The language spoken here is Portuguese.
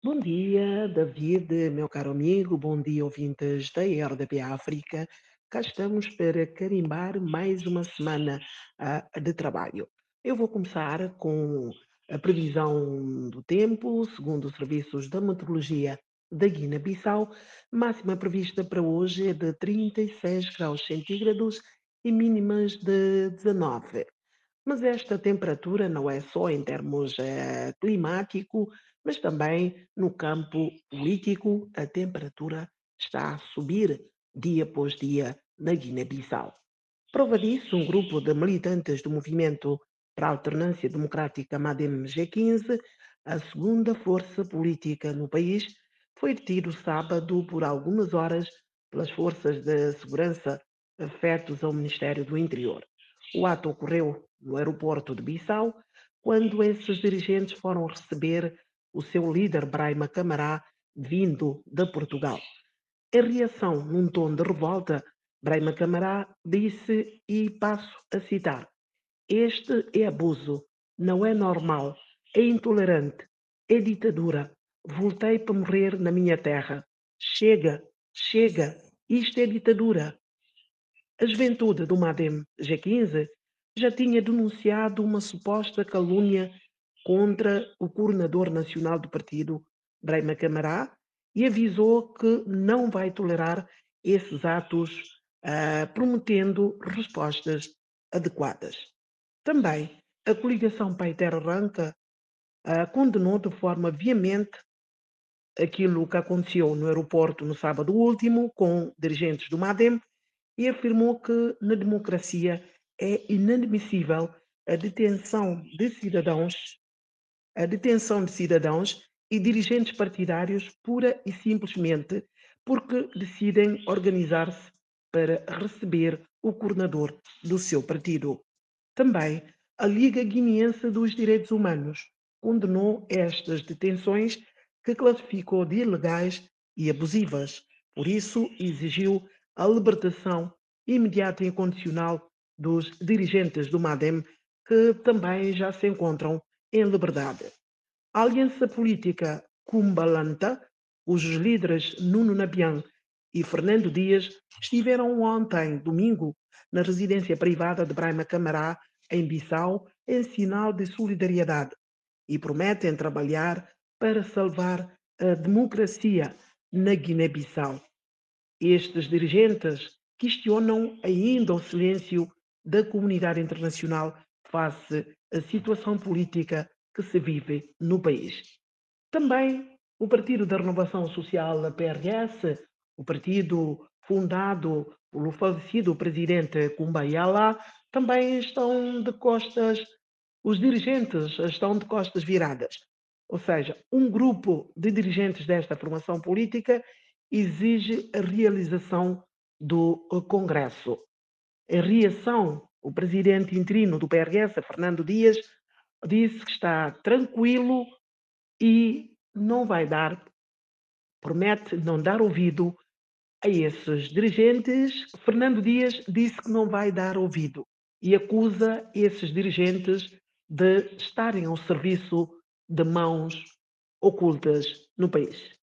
Bom dia, David, meu caro amigo. Bom dia, ouvintes da RDP África. Cá estamos para carimbar mais uma semana ah, de trabalho. Eu vou começar com a previsão do tempo, segundo os serviços da meteorologia da Guiné-Bissau. Máxima prevista para hoje é de 36 graus centígrados e mínimas de 19. Mas esta temperatura não é só em termos eh, climático, mas também no campo político, a temperatura está a subir dia após dia na Guiné-Bissau. Prova disso, um grupo de militantes do movimento para a alternância democrática MADEM G15, a segunda força política no país, foi detido sábado por algumas horas pelas forças de segurança afetos ao Ministério do Interior. O ato ocorreu no aeroporto de Bissau, quando esses dirigentes foram receber o seu líder Braima Camará, vindo de Portugal. Em reação, num tom de revolta, Braima Camará disse, e passo a citar: Este é abuso, não é normal, é intolerante, é ditadura. Voltei para morrer na minha terra. Chega, chega, isto é ditadura. A juventude do MADEM G15 já tinha denunciado uma suposta calúnia contra o coordenador nacional do partido, Braima Camará, e avisou que não vai tolerar esses atos, uh, prometendo respostas adequadas. Também a coligação Pai Terra Arranca uh, condenou de forma veemente aquilo que aconteceu no aeroporto no sábado último com dirigentes do MADEM e afirmou que na democracia é inadmissível a detenção de cidadãos a detenção de cidadãos e dirigentes partidários pura e simplesmente porque decidem organizar-se para receber o coordenador do seu partido. Também a Liga Guineense dos Direitos Humanos condenou estas detenções que classificou de ilegais e abusivas. Por isso, exigiu a libertação imediata e incondicional dos dirigentes do MADEM, que também já se encontram em liberdade. A aliança política Cumbalanta, cujos líderes Nuno Nabian e Fernando Dias estiveram ontem, domingo, na residência privada de Braima Camará, em Bissau, em sinal de solidariedade e prometem trabalhar para salvar a democracia na Guiné-Bissau. Estes dirigentes questionam ainda o silêncio da comunidade internacional face à situação política que se vive no país. Também o Partido da Renovação Social, a PRS, o partido fundado pelo falecido presidente Kumbayala, também estão de costas, os dirigentes estão de costas viradas. Ou seja, um grupo de dirigentes desta formação política exige a realização do Congresso. Em reação o presidente interino do PRS, Fernando Dias, disse que está tranquilo e não vai dar, promete não dar ouvido a esses dirigentes. Fernando Dias disse que não vai dar ouvido e acusa esses dirigentes de estarem ao serviço de mãos ocultas no país.